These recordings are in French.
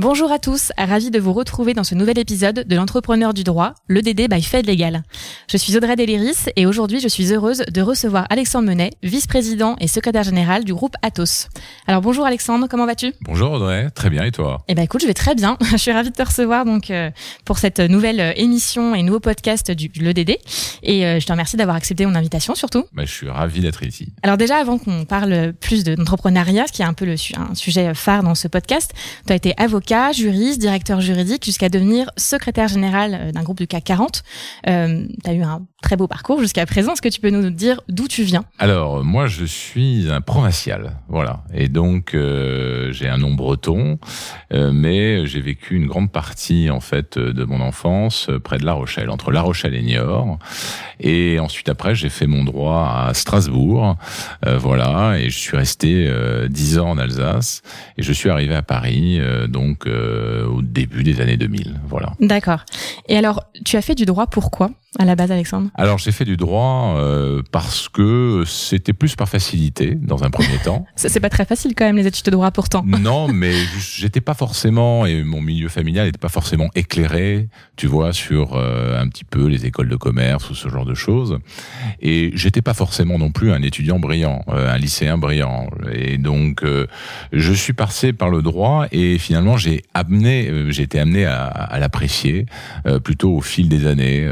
Bonjour à tous, ravi de vous retrouver dans ce nouvel épisode de l'entrepreneur du droit, le DD by Fed Legal. Je suis Audrey Deliris et aujourd'hui je suis heureuse de recevoir Alexandre Menet, vice-président et secrétaire général du groupe Atos. Alors bonjour Alexandre, comment vas-tu? Bonjour Audrey, très bien et toi? Eh ben écoute, je vais très bien. je suis ravie de te recevoir donc euh, pour cette nouvelle émission et nouveau podcast du le DD et euh, je te remercie d'avoir accepté mon invitation surtout. Ben, je suis ravi d'être ici. Alors déjà avant qu'on parle plus d'entrepreneuriat, ce qui est un peu le, un sujet phare dans ce podcast, tu as été avocat juriste, directeur juridique, jusqu'à devenir secrétaire général euh, d'un groupe du CAC 40. Euh, eu un très beau parcours jusqu'à présent. Est-ce que tu peux nous dire d'où tu viens? Alors, moi, je suis un provincial, voilà. Et donc, euh, j'ai un nom breton, euh, mais j'ai vécu une grande partie, en fait, de mon enfance près de La Rochelle, entre La Rochelle et Niort. Et ensuite, après, j'ai fait mon droit à Strasbourg, euh, voilà. Et je suis resté dix ans en Alsace. Et je suis arrivé à Paris, donc, au début des années 2000, voilà. D'accord. Et alors, tu as fait du droit pourquoi à la base, Alexandre? Alors, j'ai fait du droit euh, parce que c'était plus par facilité dans un premier temps. C'est pas très facile quand même les études de droit pourtant. non, mais j'étais pas forcément et mon milieu familial n'était pas forcément éclairé, tu vois, sur euh, un petit peu les écoles de commerce ou ce genre de choses. Et j'étais pas forcément non plus un étudiant brillant, euh, un lycéen brillant. Et donc, euh, je suis passé par le droit et finalement j'ai amené, euh, j'ai été amené à, à l'apprécier plutôt au fil des années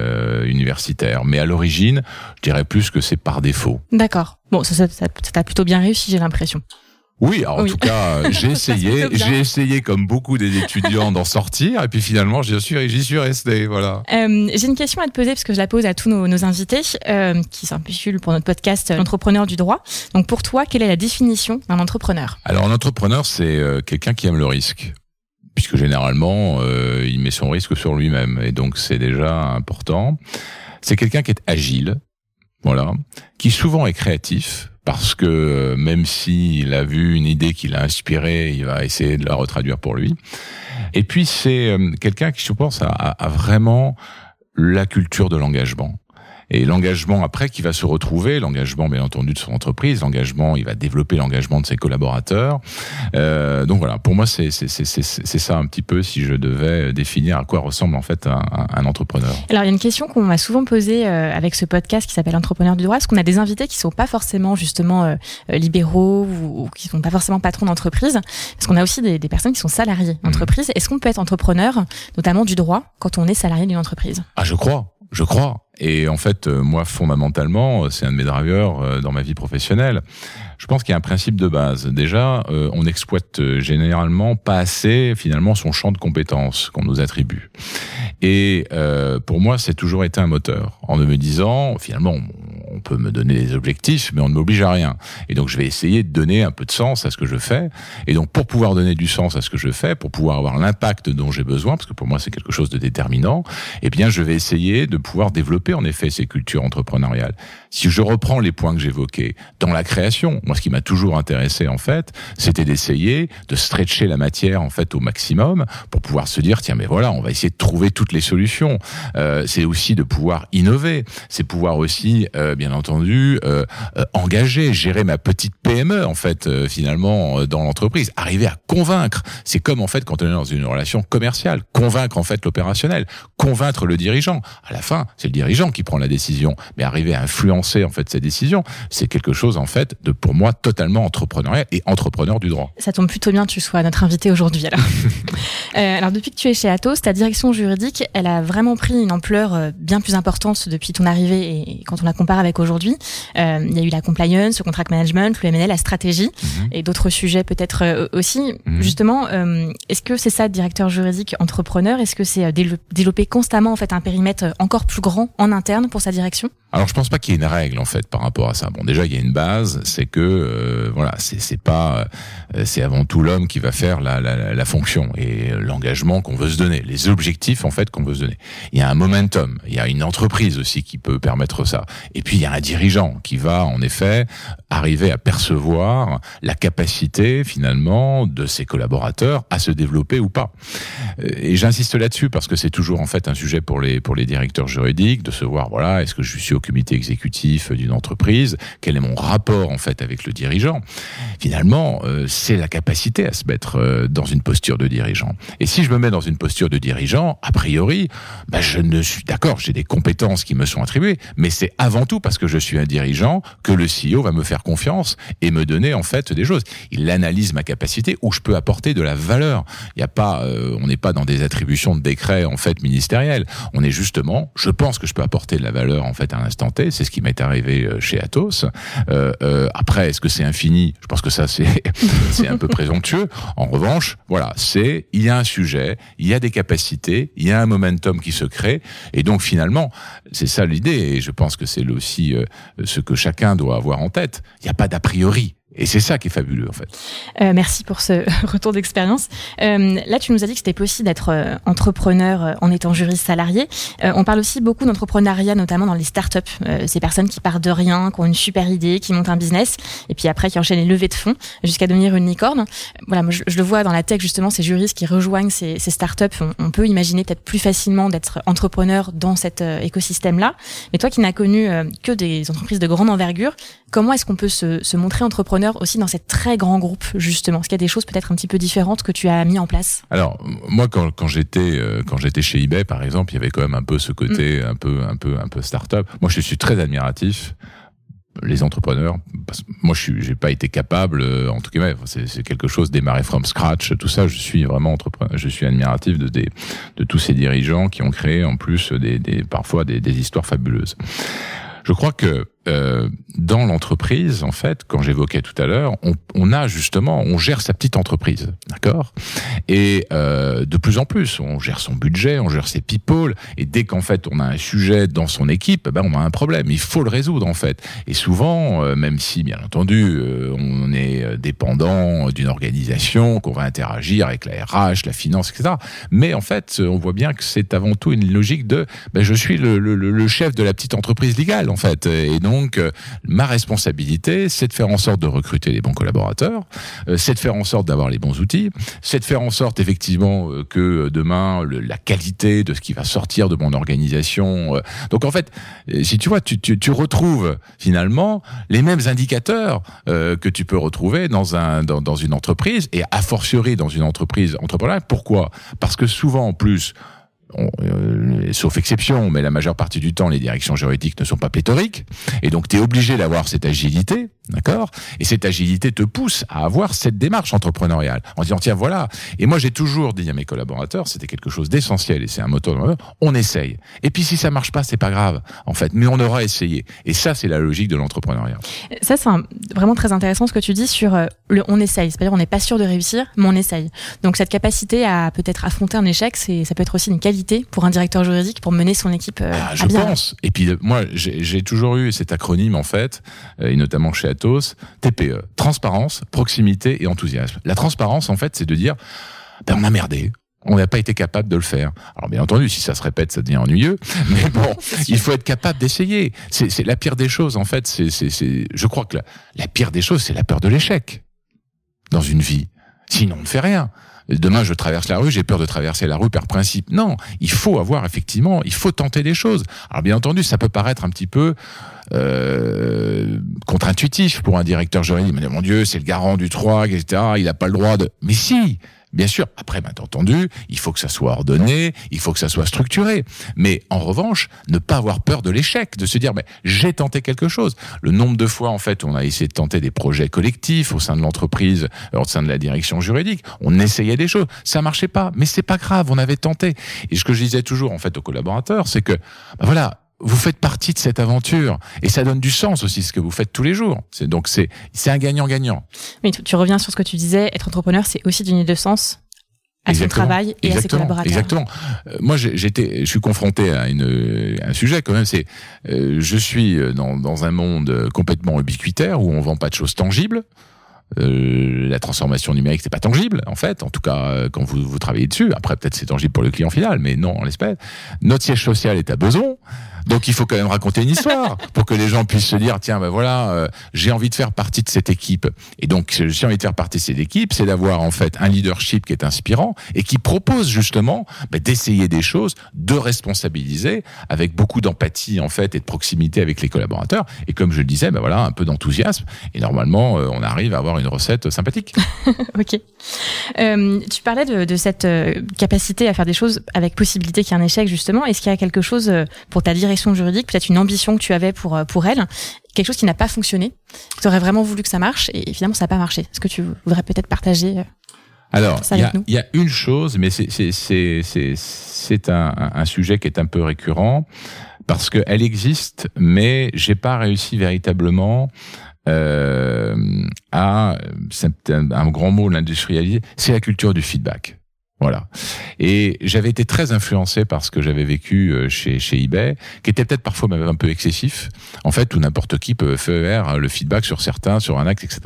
universitaire. Mais à l'origine, je dirais plus que c'est par défaut. D'accord. Bon, ça, t'a plutôt bien réussi, j'ai l'impression. Oui, en tout cas, j'ai essayé, j'ai essayé comme beaucoup des étudiants d'en sortir, et puis finalement, j'y suis, j'y suis resté, voilà. Euh, j'ai une question à te poser parce que je la pose à tous nos, nos invités euh, qui s'intitulent pour notre podcast euh, l'entrepreneur du droit. Donc, pour toi, quelle est la définition d'un entrepreneur? Alors, un entrepreneur, c'est quelqu'un qui aime le risque puisque généralement, euh, il met son risque sur lui-même. Et donc, c'est déjà important. C'est quelqu'un qui est agile, voilà, qui souvent est créatif, parce que euh, même s'il a vu une idée qui l'a inspiré, il va essayer de la retraduire pour lui. Et puis, c'est euh, quelqu'un qui, je pense, a, a vraiment la culture de l'engagement et l'engagement après qui va se retrouver, l'engagement bien entendu de son entreprise, l'engagement, il va développer l'engagement de ses collaborateurs. Euh, donc voilà, pour moi c'est c'est c'est c'est ça un petit peu si je devais définir à quoi ressemble en fait un, un entrepreneur. Alors il y a une question qu'on m'a souvent posée euh, avec ce podcast qui s'appelle Entrepreneur du droit, est-ce qu'on a des invités qui sont pas forcément justement euh, libéraux ou, ou, qui sont pas forcément patrons d'entreprise, parce qu'on a aussi des, des, personnes qui sont salariés d'entreprise? Mmh. Est-ce qu'on peut être entrepreneur, notamment du droit, quand on est salarié d'une entreprise? Ah je crois, je crois. Et en fait, euh, moi, fondamentalement, euh, c'est un de mes drivers euh, dans ma vie professionnelle. Je pense qu'il y a un principe de base. Déjà, on exploite généralement pas assez, finalement, son champ de compétences qu'on nous attribue. Et pour moi, c'est toujours été un moteur. En me disant, finalement, on peut me donner des objectifs, mais on ne m'oblige à rien. Et donc, je vais essayer de donner un peu de sens à ce que je fais. Et donc, pour pouvoir donner du sens à ce que je fais, pour pouvoir avoir l'impact dont j'ai besoin, parce que pour moi, c'est quelque chose de déterminant, eh bien, je vais essayer de pouvoir développer, en effet, ces cultures entrepreneuriales. Si je reprends les points que j'évoquais, dans la création, moi, ce qui m'a toujours intéressé, en fait, c'était d'essayer de stretcher la matière, en fait, au maximum, pour pouvoir se dire, tiens, mais voilà, on va essayer de trouver toutes les solutions. Euh, c'est aussi de pouvoir innover. C'est pouvoir aussi, euh, bien entendu, euh, euh, engager, gérer ma petite PME en fait euh, finalement dans l'entreprise, arriver à convaincre. C'est comme en fait quand on est dans une relation commerciale, convaincre en fait l'opérationnel, convaincre le dirigeant. À la fin, c'est le dirigeant qui prend la décision, mais arriver à influencer en fait ces décisions, c'est quelque chose en fait de pour moi totalement entrepreneurial et entrepreneur du droit. Ça tombe plutôt bien que tu sois notre invité aujourd'hui alors. euh, alors depuis que tu es chez Atos, ta direction juridique, elle a vraiment pris une ampleur bien plus importante depuis ton arrivée et quand on la compare avec aujourd'hui. Euh, il y a eu la compliance, le contract management, le MNL, la stratégie -hmm. et d'autres sujets peut-être euh, aussi. -hmm. Justement, euh, est-ce que c'est ça, directeur juridique, entrepreneur? Est-ce que c'est développer constamment en fait un périmètre encore plus grand en interne pour sa direction? Alors je pense pas qu'il y ait une règle en fait par rapport à ça. Bon déjà il y a une base, c'est que euh, voilà c'est c'est pas euh, c'est avant tout l'homme qui va faire la, la, la fonction et l'engagement qu'on veut se donner, les objectifs en fait qu'on veut se donner. Il y a un momentum, il y a une entreprise aussi qui peut permettre ça. Et puis il y a un dirigeant qui va en effet arriver à percevoir la capacité finalement de ses collaborateurs à se développer ou pas. Et j'insiste là-dessus parce que c'est toujours en fait un sujet pour les pour les directeurs juridiques de se voir voilà est-ce que je suis au comité exécutif d'une entreprise? Quel est mon rapport en fait avec le dirigeant? Finalement, euh, c'est la capacité à se mettre euh, dans une posture de dirigeant. Et si je me mets dans une posture de dirigeant, a priori, bah, je ne suis d'accord, j'ai des compétences qui me sont attribuées, mais c'est avant tout parce que je suis un dirigeant que le CEO va me faire confiance et me donner en fait des choses. Il analyse ma capacité où je peux apporter de la valeur. Il y a pas, euh, on n'est pas dans des attributions de décret en fait ministériels. On est justement, je pense que je peux apporter de la valeur en fait à l'instant T. C'est ce qui m'est arrivé euh, chez Atos. Euh, euh, après, est-ce que c'est infini? Je pense que ça c'est c'est un peu présomptueux. En revanche, voilà, c'est il y a un sujet, il y a des capacités, il y a un momentum qui se crée, et donc finalement, c'est ça l'idée. Et je pense que c'est aussi euh, ce que chacun doit avoir en tête. Il n'y a pas d'a priori. Et c'est ça qui est fabuleux en fait. Euh, merci pour ce retour d'expérience. Euh, là, tu nous as dit que c'était possible d'être euh, entrepreneur euh, en étant juriste salarié. Euh, on parle aussi beaucoup d'entrepreneuriat, notamment dans les startups. Euh, ces personnes qui partent de rien, qui ont une super idée, qui montent un business, et puis après qui enchaînent les levées de fonds jusqu'à devenir une licorne. Voilà, moi je, je, le vois dans la tech justement, ces juristes qui rejoignent ces, ces startups. On, peut imaginer peut-être plus facilement d'être entrepreneur dans cet écosystème-là. Mais toi qui n'as connu que des entreprises de grande envergure, comment est-ce qu'on peut se, se montrer entrepreneur aussi dans ces très grands groupes, justement Est-ce qu'il y a des choses peut-être un petit peu différentes que tu as mis en place? Alors, moi, quand, quand j'étais euh, quand j'étais chez eBay, par exemple, il y avait quand même un peu ce côté mm. un peu un peu un peu start-up. Moi, je suis très admiratif les entrepreneurs. Parce que moi, je n'ai pas été capable, en tout cas, c'est quelque chose démarrer from scratch, tout ça. Je suis vraiment entrepreneur, je suis admiratif de, des, de tous ces dirigeants qui ont créé en plus des, des parfois des, des histoires fabuleuses. Je crois que euh, dans l'entreprise, en fait, quand j'évoquais tout à l'heure, on, on, a justement, on gère sa petite entreprise, d'accord? Et euh, de plus en plus, on gère son budget, on gère ses people, et dès qu'en fait on a un sujet dans son équipe, ben on a un problème. Il faut le résoudre en fait. Et souvent, euh, même si bien entendu euh, on est dépendant d'une organisation, qu'on va interagir avec la RH, la finance, etc. Mais en fait, on voit bien que c'est avant tout une logique de, ben, je suis le, le, le, chef de la petite entreprise légale en fait, et donc donc, euh, ma responsabilité, c'est de faire en sorte de recruter les bons collaborateurs, euh, c'est de faire en sorte d'avoir les bons outils, c'est de faire en sorte effectivement euh, que demain, la qualité de ce qui va sortir de mon organisation. donc en fait, si tu vois, tu, tu, tu retrouves finalement les mêmes indicateurs que tu peux retrouver dans, un, dans, dans une entreprise et a fortiori dans une entreprise entrepreneuriale. Pourquoi? Parce que souvent en plus, euh, sauf exception, mais la majeure partie du temps, les directions juridiques ne sont pas pléthoriques, et donc tu es obligé d'avoir cette agilité, d'accord Et cette agilité te pousse à avoir cette démarche entrepreneuriale, en disant, tiens, voilà, et moi j'ai toujours dit à mes collaborateurs, c'était quelque chose d'essentiel, et c'est un moteur, on essaye. Et puis si ça marche pas, c'est pas grave, en fait, mais on aura essayé. Et ça, c'est la logique de l'entrepreneuriat. Ça, c'est vraiment très intéressant ce que tu dis sur euh, le on essaye, c'est-à-dire on n'est pas sûr de réussir, mais on essaye. Donc cette capacité à peut-être affronter un échec, c'est ça peut être aussi une qualité pour un directeur juridique pour mener son équipe euh, ah, à Je bien. pense. Et puis moi, j'ai toujours eu cet acronyme en fait, euh, et notamment chez TPE, transparence, proximité et enthousiasme. La transparence en fait, c'est de dire, ben, on a merdé, on n'a pas été capable de le faire. Alors bien entendu, si ça se répète, ça devient ennuyeux. Mais bon, il faut être capable d'essayer. C'est la pire des choses en fait. C'est, je crois que la, la pire des choses, c'est la peur de l'échec dans une vie. Sinon, on ne fait rien demain je traverse la rue, j'ai peur de traverser la rue par principe. Non, il faut avoir effectivement, il faut tenter des choses. Alors bien entendu, ça peut paraître un petit peu euh, contre-intuitif pour un directeur juridique. Mais mon Dieu, c'est le garant du droit, etc. Il n'a pas le droit de. Mais si, Bien sûr, après, bien entendu, il faut que ça soit ordonné, il faut que ça soit structuré. Mais en revanche, ne pas avoir peur de l'échec, de se dire, mais j'ai tenté quelque chose. Le nombre de fois, en fait, on a essayé de tenter des projets collectifs au sein de l'entreprise, au sein de la direction juridique, on essayait des choses, ça marchait pas, mais c'est pas grave, on avait tenté. Et ce que je disais toujours, en fait, aux collaborateurs, c'est que, ben voilà, vous faites partie de cette aventure et ça donne du sens aussi ce que vous faites tous les jours. C'est donc c'est c'est un gagnant-gagnant. Mais tu, tu, reviens sur ce que tu disais, être entrepreneur, c'est aussi donner de sens à exactement, son travail et à ses collaborateurs. Exactement. Euh, moi, j'étais, je suis confronté à une un sujet quand même. C'est, euh, je suis dans dans un monde complètement ubiquitaire où on vend pas de choses tangibles. Euh, la transformation numérique c'est pas tangible en fait. En tout cas euh, quand vous, vous travaillez dessus. Après peut-être c'est tangible pour le client final mais non en l'espèce notre siège social est à besoin Donc il faut quand même raconter une histoire pour que les gens puissent se dire tiens ben voilà euh, j'ai envie de faire partie de cette équipe. Et donc j'ai envie de faire partie de cette équipe c'est d'avoir en fait un leadership qui est inspirant et qui propose justement ben, d'essayer des choses, de responsabiliser avec beaucoup d'empathie en fait et de proximité avec les collaborateurs. Et comme je le disais ben voilà un peu d'enthousiasme. Et normalement euh, on arrive à avoir une recette sympathique. ok. Euh, tu parlais de, de cette euh, capacité à faire des choses avec possibilité qu'il y ait un échec justement. Est-ce qu'il y a quelque chose pour ta direction juridique, peut-être une ambition que tu avais pour pour elle, quelque chose qui n'a pas fonctionné, tu aurais vraiment voulu que ça marche et finalement ça n'a pas marché? Est-ce que tu voudrais peut-être partager alors, il y, y, a une chose, mais c'est un, un, sujet qui est un peu récurrent parce qu'elle existe, mais j'ai pas réussi véritablement euh, à, c'est un, un, grand mot l'industrialiser, c'est la culture du feedback. Voilà. Et j'avais été très influencé par ce que j'avais vécu euh, chez, chez eBay, qui était peut-être parfois même un peu excessif. En fait, où n'importe qui peut faire le feedback sur certains, sur un acte, etc.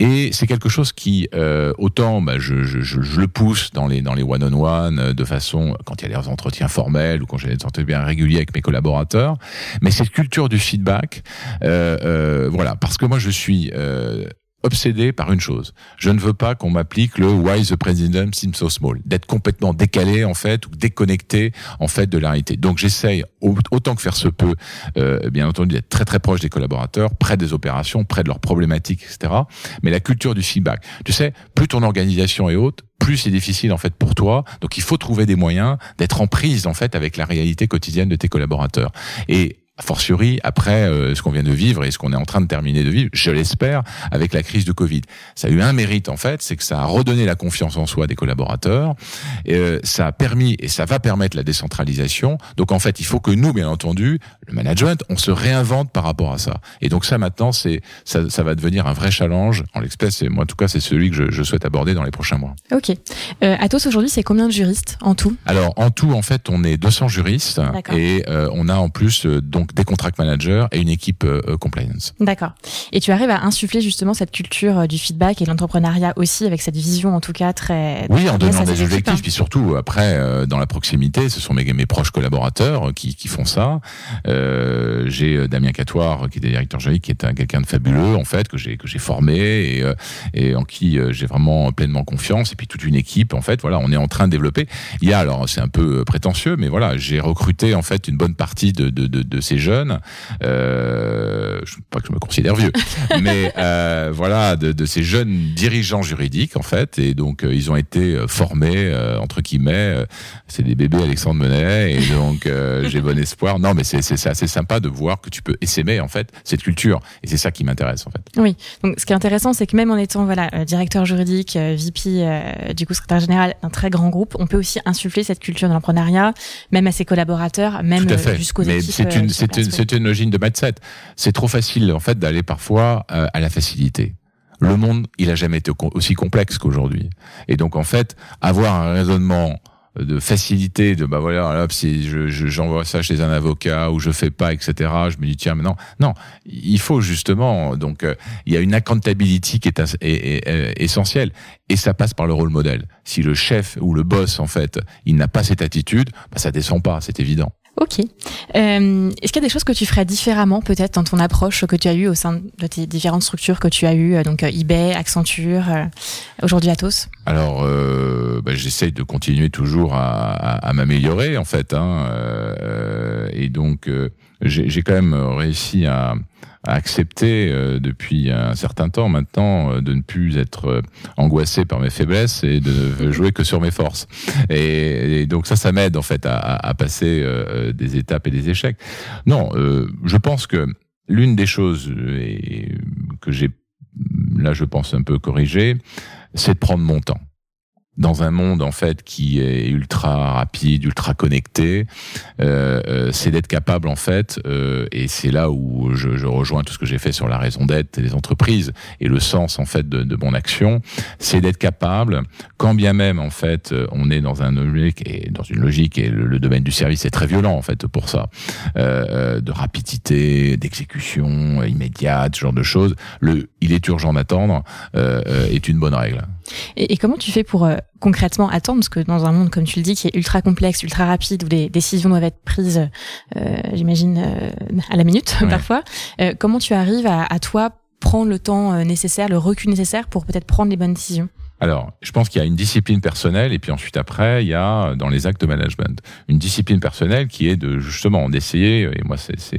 Et c'est quelque chose qui, euh, autant bah, je, je, je, le pousse dans les dans les one-on-one euh, de façon quand il y a des entretiens formels ou quand j'ai des entretiens réguliers avec mes collaborateurs, mais cette culture du feedback, euh, euh, voilà, parce que moi je suis obsédé par une chose. Je ne veux pas qu'on m'applique le Why the President seems so small, d'être complètement décalé en fait ou déconnecté en fait de la réalité. Donc j'essaye autant que faire se peut, euh, bien entendu, d'être très très proche des collaborateurs, près des opérations, près de leurs problématiques, etc. Mais la culture du feedback. Tu sais, plus ton organisation est haute, plus c'est difficile en fait pour toi. Donc il faut trouver des moyens d'être en prise en fait avec la réalité quotidienne de tes collaborateurs. Et a fortiori après euh, ce qu'on vient de vivre et ce qu'on est en train de terminer de vivre, je l'espère, avec la crise de Covid. Ça a eu un mérite en fait, c'est que ça a redonné la confiance en soi des collaborateurs, et, euh, ça a permis et ça va permettre la décentralisation. Donc en fait, il faut que nous, bien entendu, le management, on se réinvente par rapport à ça. Et donc ça maintenant, c'est ça, ça va devenir un vrai challenge. En l'espèce, et moi en tout cas, c'est celui que je, je, souhaite aborder dans les prochains mois. Ok. Euh, Atos aujourd'hui, c'est combien de juristes en tout? Alors en tout, en fait, on est 200 juristes et euh, on a en plus donc des contract managers et une équipe euh, euh, compliance. D'accord. Et tu arrives à insuffler justement cette culture euh, du feedback et de l'entrepreneuriat aussi avec cette vision en tout cas très. Oui, en donnant des objectifs, hein. puis surtout après dans la proximité, ce sont mes, mes proches collaborateurs qui, qui font ça. Euh, j'ai Damien Catoire qui est directeur juridique, qui est quelqu'un de fabuleux en fait que j'ai que j'ai formé et, et en qui j'ai vraiment pleinement confiance. Et puis toute une équipe en fait, voilà, on est en train de développer. Il y a alors c'est un peu prétentieux, mais voilà, j'ai recruté en fait une bonne partie de, de, de, de ces jeunes. Euh, je pas que je me considère vieux, mais euh, voilà, de, de, ces jeunes dirigeants juridiques en fait, et donc euh, ils ont été euh, formés entre guillemets. c'est des bébés Alexandre Menet, et donc j'ai bon espoir. Non, mais c'est c'est assez sympa de voir que tu peux essaimer en fait cette culture, et c'est ça qui m'intéresse en fait. Oui. Donc ce qui est intéressant, c'est que même en étant voilà directeur juridique, VP du coup secrétaire général d'un très grand groupe, on peut aussi insuffler cette culture de l'entrepreneuriat, même à ses collaborateurs, même jusqu'aux équipes. C'est une, c'est une, c'est une logique de mindset. C'est trop facile en fait d'aller parfois euh, à la facilité. Le monde, il a jamais été aussi complexe qu'aujourd'hui. Et donc en fait, avoir un raisonnement de facilité de bah voilà hop, si je j'envoie ça chez un avocat ou je fais pas etc je me dis tiens mais non non il faut justement donc euh, il y a une accountability qui est, est, est, essentielle et ça passe par le rôle modèle si le chef ou le boss en fait il n'a pas cette attitude bah, ça descend pas c'est évident Ok. Euh, Est-ce qu'il y a des choses que tu ferais différemment peut-être dans ton approche que tu as eue au sein de tes différentes structures que tu as eues, euh, donc euh, eBay, Accenture, euh, aujourd'hui Atos? Alors, euh, bah, j'essaye de continuer toujours à, à, à m'améliorer en fait, hein, et donc j'ai quand même réussi à à accepter euh, depuis un certain temps maintenant euh, de ne plus être euh, angoissé par mes faiblesses et de ne jouer que sur mes forces. Et, donc ça, ça m'aide en fait à, à passer des étapes et des échecs. Non, je pense que l'une des choses que j'ai là, je pense un peu corrigé, c'est de prendre mon temps dans un monde en fait qui est ultra rapide, ultra connecté, euh, euh c'est d'être capable en fait, euh, et c'est là où je, je, rejoins tout ce que j'ai fait sur la raison d'être des entreprises et le sens en fait de, de mon action, c'est d'être capable, quand bien même en fait on est dans un logique et dans une logique et le, domaine du service est très violent en fait pour ça, euh, euh de rapidité, d'exécution immédiate, ce genre de choses. Le, il est urgent d'attendre euh, est une bonne règle. Et, comment tu fais pour euh, concrètement attendre? Parce que dans un monde, comme tu le dis, qui est ultra complexe, ultra rapide, où les décisions doivent être prises, euh, j'imagine, euh, à la minute parfois, comment tu arrives à, à toi prendre le temps nécessaire, le recul nécessaire pour peut-être prendre les bonnes décisions? Alors, je pense qu'il y a une discipline personnelle et puis ensuite après, il y a dans les actes de management une discipline personnelle qui est de justement d'essayer et moi c'est ça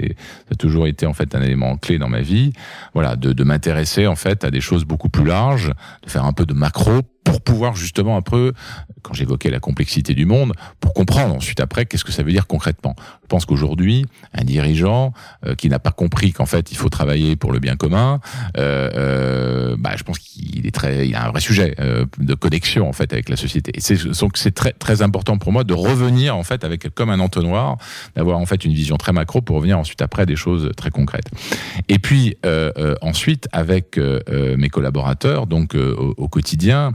a toujours été en fait un élément clé dans ma vie, voilà, de, de m'intéresser en fait à des choses beaucoup plus larges, de faire un peu de macro pour pouvoir justement un peu, quand j'évoquais la complexité du monde, pour comprendre ensuite après qu'est-ce que ça veut dire concrètement. Je pense qu'aujourd'hui, un dirigeant euh, qui n'a pas compris qu'en fait il faut travailler pour le bien commun, euh, euh, bah, je pense qu'il est très, il a un vrai sujet euh, de connexion en fait avec la société. Et c'est donc c'est très très important pour moi de revenir en fait avec comme un entonnoir, d'avoir en fait une vision très macro pour revenir ensuite après à des choses très concrètes. Et puis euh, ensuite avec mes collaborateurs, donc au, au quotidien.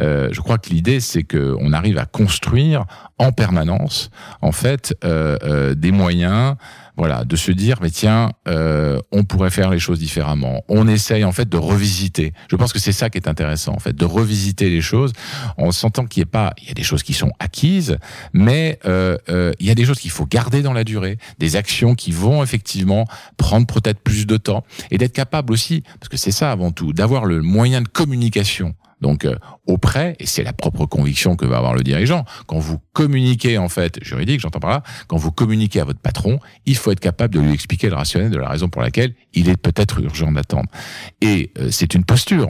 Euh, je crois que l'idée, c'est qu'on arrive à construire en permanence, en fait, euh, euh, des moyens voilà, de se dire, mais tiens, euh, on pourrait faire les choses différemment. On essaye en fait de revisiter. Je pense que c'est ça qui est intéressant en fait, de revisiter les choses en sentant qu'il n'y a pas, il y a des choses qui sont acquises, mais euh, euh, il y a des choses qu'il faut garder dans la durée, des actions qui vont effectivement prendre peut-être plus de temps et d'être capable aussi, parce que c'est ça avant tout, d'avoir le moyen de communication donc euh, auprès, et c'est la propre conviction que va avoir le dirigeant, quand vous communiquez en fait, juridique, j'entends par là, quand vous communiquez à votre patron, il faut être capable de lui expliquer le rationnel de la raison pour laquelle il est peut-être urgent d'attendre. Et euh, c'est une posture,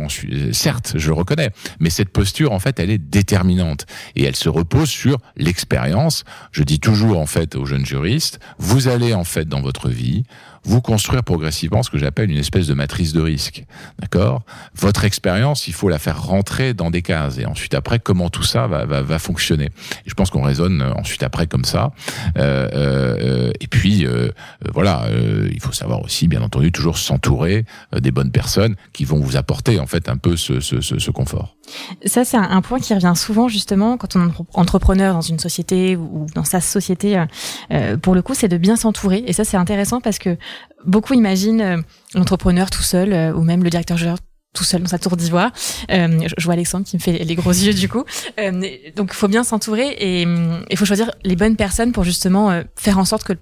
certes, je le reconnais, mais cette posture en fait, elle est déterminante et elle se repose sur l'expérience. Je dis toujours en fait aux jeunes juristes, vous allez en fait dans votre vie vous construire progressivement ce que j'appelle une espèce de matrice de risque. D'accord? Votre expérience, il faut la faire rentrer dans des cases. Et ensuite, après, comment tout ça va, va, va fonctionner? Et je pense qu'on raisonne euh, ensuite après comme ça. Euh, euh, et puis, euh, euh voilà, euh, il faut savoir aussi, bien entendu, toujours s'entourer des bonnes personnes qui vont vous apporter, en fait, un peu ce, ce, ce, ce confort. Ça, c'est un point qui revient souvent, justement, quand on est entrepreneur dans une société ou dans sa société. pour le coup, c'est de bien s'entourer. Et ça, c'est intéressant parce que beaucoup imaginent euh, l'entrepreneur tout seul euh, ou même le directeur général tout seul dans sa tour d'ivoire. Euh, je vois Alexandre qui me fait les gros yeux du coup. donc il faut bien s'entourer et il faut choisir les bonnes personnes pour justement faire en sorte que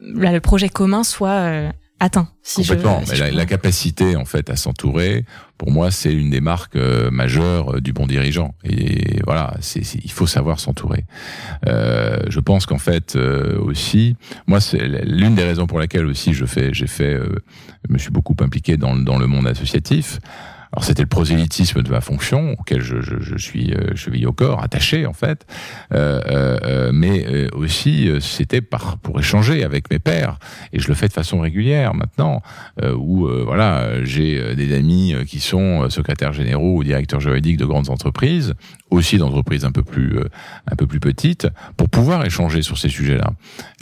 le projet commun soit atteint. Si Complètement. Je, la, capacité en fait à s'entourer, pour moi, c'est une des marques euh, majeures euh, du bon dirigeant. Et voilà, c'est, il faut savoir s'entourer. Euh, je pense qu'en fait aussi, moi, c'est l'une des raisons pour laquelle aussi je fais, j'ai fait, je me suis beaucoup impliqué dans, dans le monde associatif. Alors c'était le prosélytisme de ma fonction auquel je, je, je suis euh, chevillé au corps, attaché en fait, euh, euh, euh mais euh, aussi c'était par pour échanger avec mes pairs et je le fais de façon régulière maintenant où voilà j'ai des amis qui sont secrétaires généraux ou directeurs juridiques de grandes entreprises, aussi d'entreprises un peu plus un peu plus petites, pour pouvoir échanger sur ces sujets-là.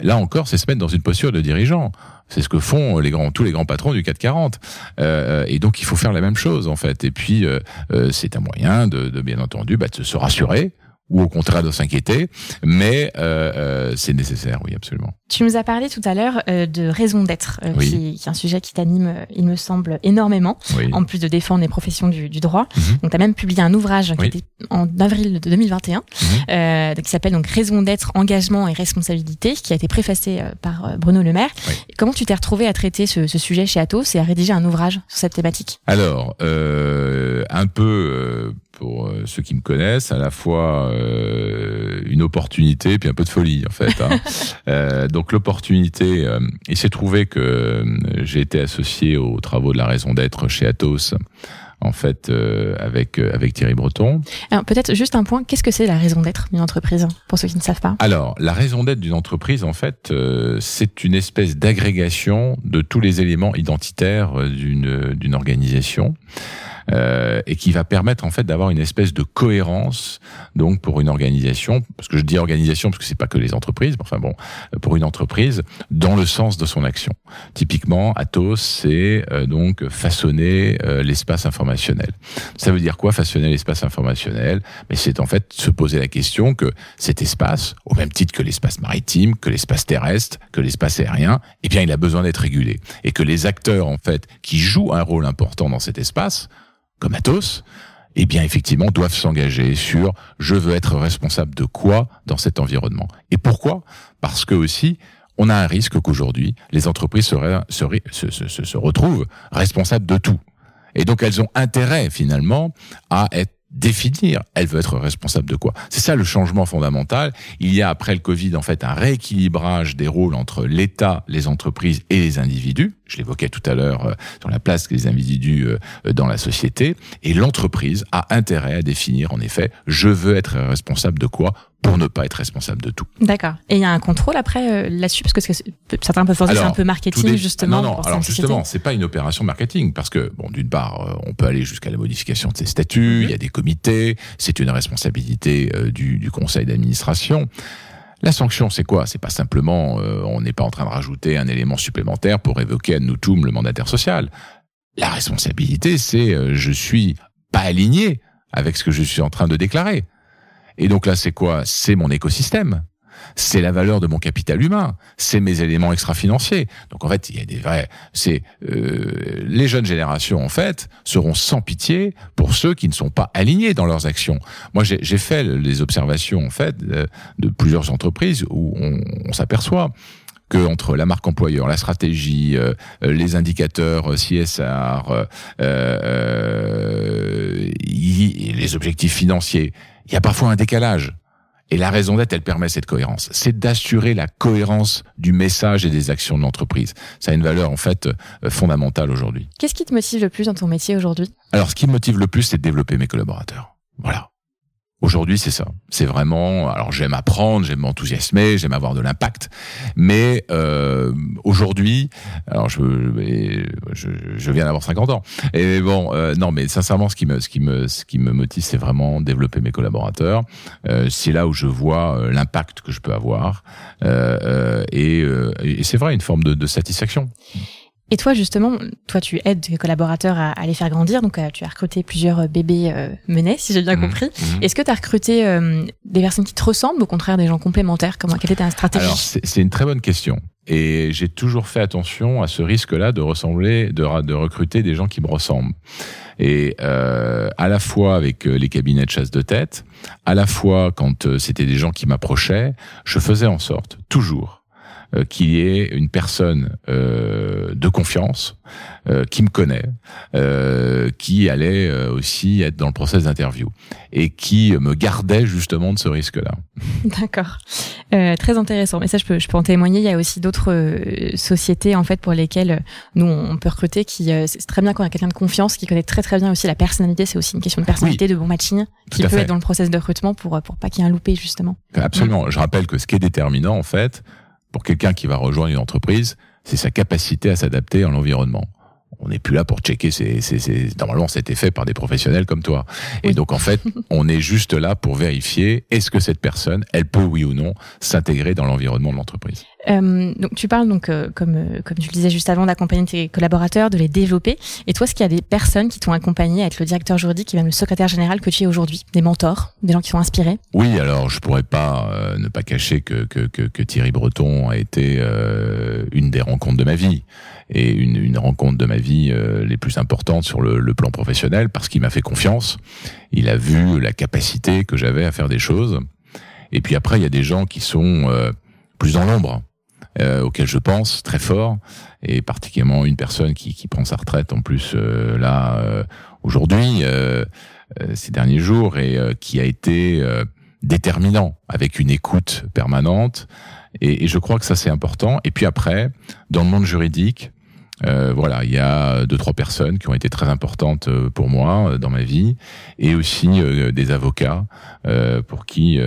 Là encore, c'est se mettre dans une posture de dirigeant. C'est ce que font les grands, tous les grands patrons du 440. Euh, et donc, il faut faire la même chose, en fait. Et puis, euh, euh c'est un moyen de, de bien entendu, bah, de se rassurer ou au contraire de s'inquiéter, mais euh, euh, c'est nécessaire, oui, absolument. Tu nous as parlé tout à l'heure euh, de raison d'être, euh, qui, qui, est un sujet qui t'anime, euh, il me semble, énormément, en plus de défendre les professions du, du droit. Mhm. Donc, tu as même publié un ouvrage qui était en avril de 2021, mhm. qui s'appelle donc Raison d'être, engagement et responsabilité, qui a été préfacé par Bruno Le Maire. Comment tu t'es retrouvé à traiter ce, ce, sujet chez Atos et à rédiger un ouvrage sur cette thématique? Alors, un peu pour ceux qui me connaissent, à la fois une opportunité puis un peu de folie en fait. Hein. donc, donc l'opportunité, euh, il s'est trouvé que euh, j'ai été associé aux travaux de la raison d'être chez Atos en fait euh, avec avec Thierry Breton. Alors peut-être juste un point, qu'est-ce que c'est la raison d'être d'une entreprise pour ceux qui ne savent pas? Alors la raison d'être d'une entreprise en fait c'est une espèce d'agrégation de tous les éléments identitaires d'une d'une organisation euh, et qui va permettre en fait d'avoir une espèce de cohérence donc pour une organisation parce que je dis organisation parce que c'est pas que les entreprises enfin bon pour une entreprise dans le sens de son action. Typiquement Atos c'est euh, donc façonner euh, l'espace informationnel. Ça veut dire quoi façonner l'espace informationnel? Mais c'est en fait se poser la question que cet espace au même titre que l'espace maritime que l'espace terrestre que l'espace aérien eh bien il a besoin d'être régulé. Et que les acteurs en fait qui jouent un rôle important dans cet espace comme Atos, eh bien effectivement doivent s'engager sur je veux être responsable de quoi dans cet environnement? Et pourquoi? Parce que aussi on a un risque qu'aujourd'hui les entreprises se retrouvent responsables de tout. Et donc elles ont intérêt finalement à être définir, elle veut être responsable de quoi. C'est ça le changement fondamental. Il y a après le Covid en fait un rééquilibrage des rôles entre l'État, les entreprises et les individus. Je l'évoquais tout à l'heure euh, sur la place des individus euh, dans la société. Et l'entreprise a intérêt à définir en effet, je veux être responsable de quoi pour ne pas être responsable de tout. D'accord. Et il y a un contrôle après euh, là-dessus? Parce que certains peuvent penser c'est un peu marketing justement. Non, non. Alors justement, c'est pas une opération marketing parce que bon, d'une part, euh, on peut aller jusqu'à la modification de ses statuts. Il y a des comités. C'est une responsabilité euh, du, du, conseil d'administration. La sanction, c'est quoi? C'est pas simplement, on n'est pas en train de rajouter un élément supplémentaire pour évoquer à nous tous le mandataire social. La responsabilité, c'est je suis pas aligné avec ce que je suis en train de déclarer. Et donc là, c'est quoi? C'est mon écosystème. C'est la valeur de mon capital humain, c'est mes éléments extra-financiers. Donc en fait, il y a des vrais. C'est euh, les jeunes générations en fait seront sans pitié pour ceux qui ne sont pas alignés dans leurs actions. Moi, j'ai fait les observations en fait de, plusieurs entreprises où on, on s'aperçoit que entre la marque employeur, la stratégie, euh, les indicateurs CSR, euh, euh, les objectifs financiers, il y a parfois un décalage. Et la raison d'être, elle permet cette cohérence. C'est d'assurer la cohérence du message et des actions de l'entreprise. Ça a une valeur, en fait, euh, fondamentale aujourd'hui. Qu'est-ce qui te motive le plus dans ton métier aujourd'hui? Alors, ce qui me motive le plus, c'est de développer mes collaborateurs. Voilà. Aujourd'hui, c'est ça. C'est vraiment. Alors, j'aime apprendre, j'aime m'enthousiasmer, j'aime avoir de l'impact. Mais euh, aujourd'hui, alors je, je, je viens d'avoir 50 ans. Et bon, euh, non, mais sincèrement, ce qui me, ce qui me, ce qui me motive, c'est vraiment développer mes collaborateurs. Euh, c'est là où je vois euh, l'impact que je peux avoir. Euh, euh, et, et c'est vrai, une forme de, de satisfaction. Et toi, justement, toi, tu aides tes collaborateurs à, à les faire grandir. Donc, euh, tu as recruté plusieurs euh, bébés euh, menés, si j'ai bien mmh, compris. Mmh. Est-ce que tu as recruté euh, des personnes qui te ressemblent, au contraire des gens complémentaires? Comment Quelle était ta stratégie? Alors, c'est une très bonne question. Et j'ai toujours fait attention à ce risque-là de ressembler, de, de recruter des gens qui me ressemblent. Et euh, à la fois avec les cabinets de chasse de tête, à la fois quand c'était des gens qui m'approchaient, je faisais en sorte, toujours, euh, qu'il y ait une personne euh, de confiance euh, qui me connaît, euh, qui allait euh, aussi être dans le process d'interview et qui me gardait justement de ce risque-là. D'accord, euh, très intéressant. Mais ça, je peux, je peux en témoigner. Il y a aussi d'autres sociétés en fait pour lesquelles nous on peut recruter. Qui c'est très bien quand on a quelqu'un de confiance qui connaît très très bien aussi la personnalité. C'est aussi une question de personnalité, de bon matching, qui peut être dans le process de recrutement pour pour pas qu'il y ait un loupé justement. Absolument. Je rappelle que ce qui est déterminant en fait pour quelqu'un qui va rejoindre une entreprise, c'est sa capacité à s'adapter à l'environnement. On n'est plus là pour checker. C'est, c'est, normalement, c'était fait par des professionnels comme toi. Et donc, en fait, on est juste là pour vérifier est-ce que cette personne, elle peut, oui ou non, s'intégrer dans l'environnement de l'entreprise. Euh, donc tu parles donc euh, comme euh, comme tu le disais juste avant d'accompagner tes collaborateurs, de les développer. Et toi, est-ce qu'il y a des personnes qui t'ont accompagné à être le directeur juridique, qui même le secrétaire général que tu es aujourd'hui, des mentors, des gens qui t'ont inspiré? Oui, alors je pourrais pas euh, ne pas cacher que, que, que, que Thierry Breton a été une des rencontres de ma vie et une, une rencontre de ma vie les plus importantes sur le, le plan professionnel parce qu'il m'a fait confiance. Il a vu la capacité que j'avais à faire des choses. Et puis après, il y a des gens qui sont plus dans l'ombre euh, auquel je pense très fort, et particulièrement une personne qui, qui prend sa retraite en plus euh, là euh, aujourd'hui, euh, euh, ces derniers jours, et qui a été déterminant avec une écoute permanente. Et, et je crois que ça c'est important. Et puis après, dans le monde juridique, euh, voilà, il y a deux trois personnes qui ont été très importantes pour moi dans ma vie, et aussi euh, des avocats euh, pour qui,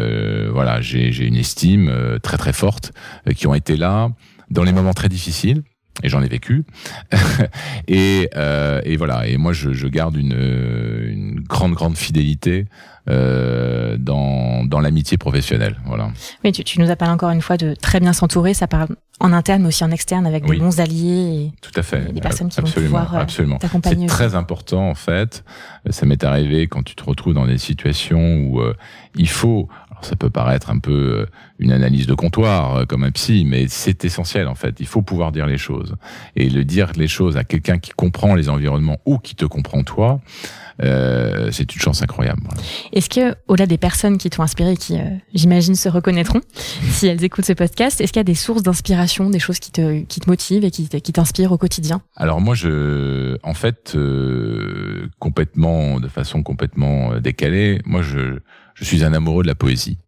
voilà, j'ai une estime très très forte, qui ont été là dans les moments très difficiles. Et j'en ai vécu. et, et, voilà. Et moi, je, je garde une, une, grande, grande fidélité euh, dans, dans l'amitié professionnelle. Voilà. Oui, tu, tu, nous as parlé encore une fois de très bien s'entourer. Ça parle en interne, mais aussi en externe, avec de bons alliés. Et, Tout à fait. des personnes qui absolument, vont pouvoir absolument. t'accompagner. C'est très important en fait. Ça m'est arrivé quand tu te retrouves dans des situations où euh, il faut. Alors ça peut paraître un peu une analyse de comptoir comme un psy, mais c'est essentiel en fait. Il faut pouvoir dire les choses et le dire les choses à quelqu'un qui comprend les environnements ou qui te comprend toi. Euh, c'est une chance incroyable. Voilà. Est-ce que, au-delà des personnes qui t'ont inspiré, qui, euh, j'imagine, se reconnaîtront si elles écoutent ce podcast, est-ce qu'il y a des sources d'inspiration, des choses qui te, qui te motivent et qui, qui t'inspirent au quotidien? Alors moi, je, en fait, euh, complètement, de façon complètement décalée, moi, je, je suis un amoureux de la poésie.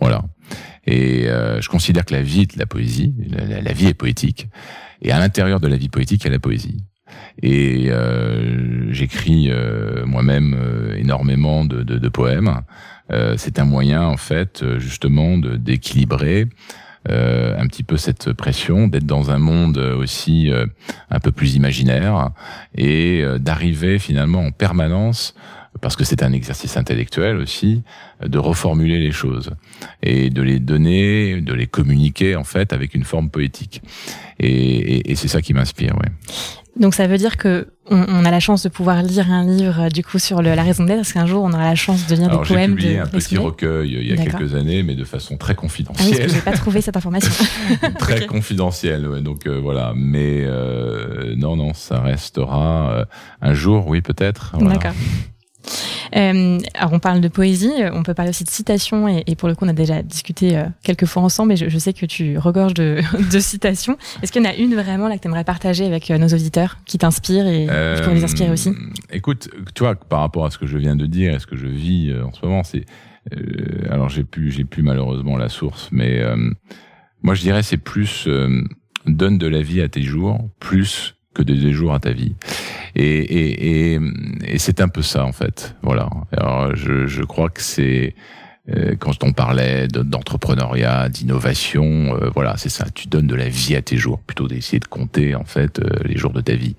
Voilà. Et euh, je considère que la vie est de la poésie, la, la vie est poétique. Et à l'intérieur de la vie poétique, il y a la poésie. Et euh, j'écris euh, moi-même euh, énormément de, de, de poèmes. Euh, c'est un moyen, en fait, justement, de d'équilibrer un petit peu cette pression, d'être dans un monde aussi un peu plus imaginaire et d'arriver finalement en permanence parce que c'est un exercice intellectuel aussi, de reformuler les choses et de les donner, de les communiquer en fait avec une forme poétique. Et, et, et c'est ça qui m'inspire, ouais. Donc ça veut dire que on, on, a la chance de pouvoir lire un livre du coup sur le, la raison d'être. Est-ce qu'un jour on aura la chance de lire Alors, des poèmes J'ai publié de un petit recueil il y a quelques années, mais de façon très confidentielle. Ah oui, parce j'ai pas trouvé cette information. très okay. confidentielle, ouais, donc euh, voilà. Mais euh, non, non, ça restera euh, un jour, oui peut-être. Voilà. D'accord. Euh, alors on parle de poésie, on peut parler aussi de citations et, et pour le coup on a déjà discuté euh, quelques fois ensemble et je, sais que tu regorges de, citations. Est-ce qu'il y en a une vraiment là que tu aimerais partager avec euh, nos auditeurs qui t'inspire et qui pourrait les inspirer aussi? Écoute, tu vois, par rapport à ce que je viens de dire et ce que je vis en ce moment, c'est alors j'ai plus j'ai malheureusement la source, mais moi je dirais c'est plus donne de la vie à tes jours plus que de des jours à ta vie. Et, et, et, et c'est un peu ça en fait. Voilà. Alors je, je crois que c'est euh, quand on parlait d'entrepreneuriat, d'innovation, euh, voilà, c'est ça. Tu donnes de la vie à tes jours plutôt d'essayer de compter en fait euh, les jours de ta vie.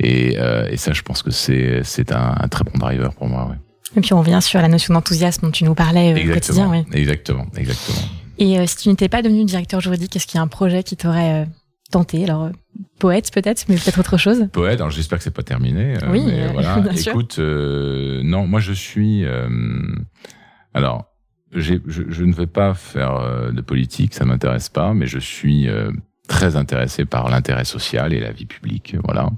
Et, et ça, je pense que c'est c'est un, un, très bon driver pour moi. Ouais. Et puis on revient sur la notion d'enthousiasme dont tu nous parlais exactement, au quotidien. Oui. Exactement, exactement. Et si tu n'étais pas devenu directeur juridique, est-ce qu'il y a un projet qui t'aurait tenté Alors poète peut-être, mais peut-être autre chose. Poète, alors j'espère que c'est pas terminé. Euh, oui, mais euh, voilà. bien Écoute, euh, non, moi je suis. alors, je, je, ne vais pas faire de politique, ça m'intéresse pas, mais je suis très intéressé par l'intérêt social et la vie publique, voilà.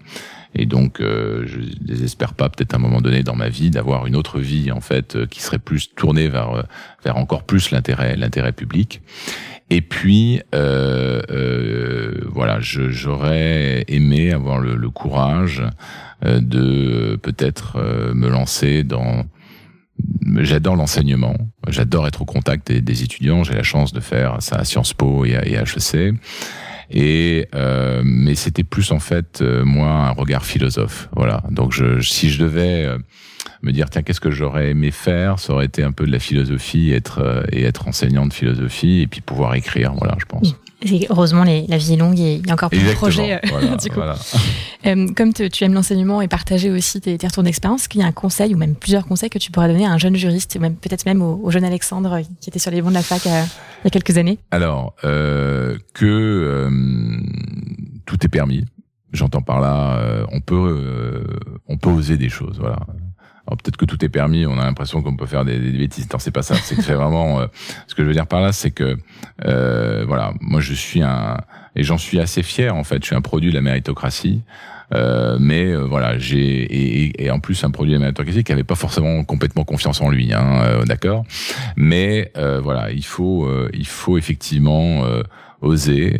Et donc, euh, je désespère pas peut-être à un moment donné dans ma vie d'avoir une autre vie en fait euh, qui serait plus tournée vers vers encore plus l'intérêt l'intérêt public. Et puis, euh, euh, voilà, j'aurais aimé avoir le, le courage euh, de peut-être euh, me lancer dans. J'adore l'enseignement, j'adore être au contact des, des étudiants. J'ai la chance de faire ça à Sciences Po et à, et à HEC. Et euh, mais c'était plus en fait euh, moi un regard philosophe. Voilà. Donc je, si je devais euh, me dire tiens qu'est-ce que j'aurais aimé faire, ça aurait été un peu de la philosophie, être euh, et être enseignant de philosophie et puis pouvoir écrire. Voilà, je pense. Et heureusement, les, la vie est longue et il y a encore plus de projets. Voilà, du coup. voilà. Euh, comme te, tu aimes l'enseignement et partager aussi tes, tes retours d'expérience, qu'il y a un conseil ou même plusieurs conseils que tu pourrais donner à un jeune juriste, ou même peut-être même au, au, jeune Alexandre qui était sur les bancs de la fac euh, il y a quelques années? Alors, euh, que euh, tout est permis. J'entends par là, euh, on peut, on peut oser des choses. Voilà. Peut-être que tout est permis, on a l'impression qu'on peut faire des, des bêtises. Non, c'est pas ça. C'est que vraiment. Euh, ce que je veux dire par là, c'est que euh, voilà, moi je suis un et j'en suis assez fier en fait. Je suis un produit de la méritocratie. Euh, mais voilà, j'ai et, en plus un produit méritocratie qui avait pas forcément complètement confiance en lui, hein, euh, d'accord. Mais voilà, il faut il faut effectivement oser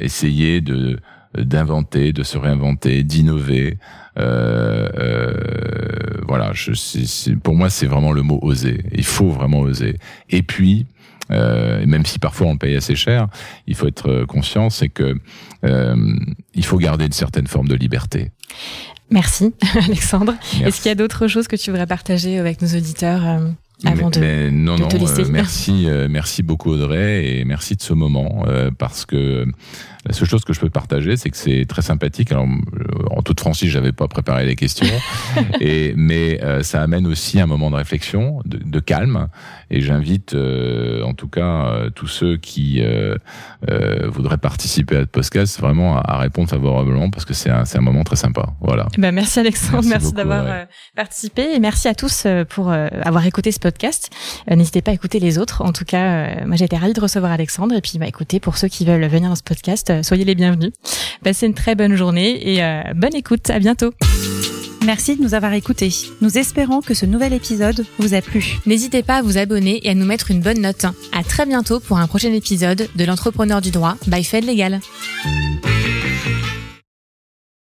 essayer de d'inventer, de se réinventer, d'innover. Euh, euh, voilà, je, c est, c est, pour moi, c'est vraiment le mot oser. Il faut vraiment oser. Et puis, euh, même si parfois on le paye assez cher, il faut être conscient, c'est que euh, il faut garder une certaine forme de liberté. Merci, Alexandre. Est-ce qu'il y a d'autres choses que tu voudrais partager avec nos auditeurs euh, avant mais, de, mais non, de non, te laisser euh, merci, euh, merci beaucoup Audrey et merci de ce moment euh, parce que la seule chose que je peux partager, c'est que c'est très sympathique. Alors, en toute franchise, j'avais pas préparé les questions. et, mais euh, ça amène aussi un moment de réflexion, de, de calme. Et j'invite, euh, en tout cas, euh, tous ceux qui voudraient participer à ce podcast, vraiment à, répondre favorablement parce que c'est un, un moment très sympa. Voilà. Ben merci Alexandre, merci, d'avoir participé et merci à tous pour avoir écouté ce podcast. N'hésitez pas à écouter les autres. En tout cas, moi j'ai été ravie de recevoir Alexandre et puis bah écoutez, pour ceux qui veulent venir dans ce podcast, soyez les bienvenus. Passez une très bonne journée et bonne écoute. À bientôt. Merci de nous avoir écoutés. Nous espérons que ce nouvel épisode vous a plu. N'hésitez pas à vous abonner et à nous mettre une bonne note. À très bientôt pour un prochain épisode de l'entrepreneur du droit by Fed Legal.